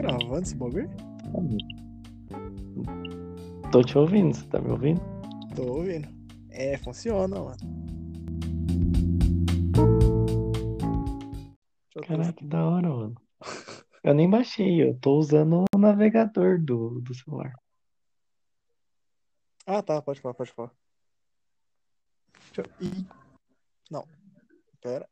gravando esse bagulho? Tô te ouvindo, você tá me ouvindo? Tô ouvindo. É, funciona, mano. Caraca, que da hora, mano. Eu nem baixei, eu tô usando o navegador do, do celular. Ah, tá, pode falar, pode falar. Deixa eu... Não. Pera.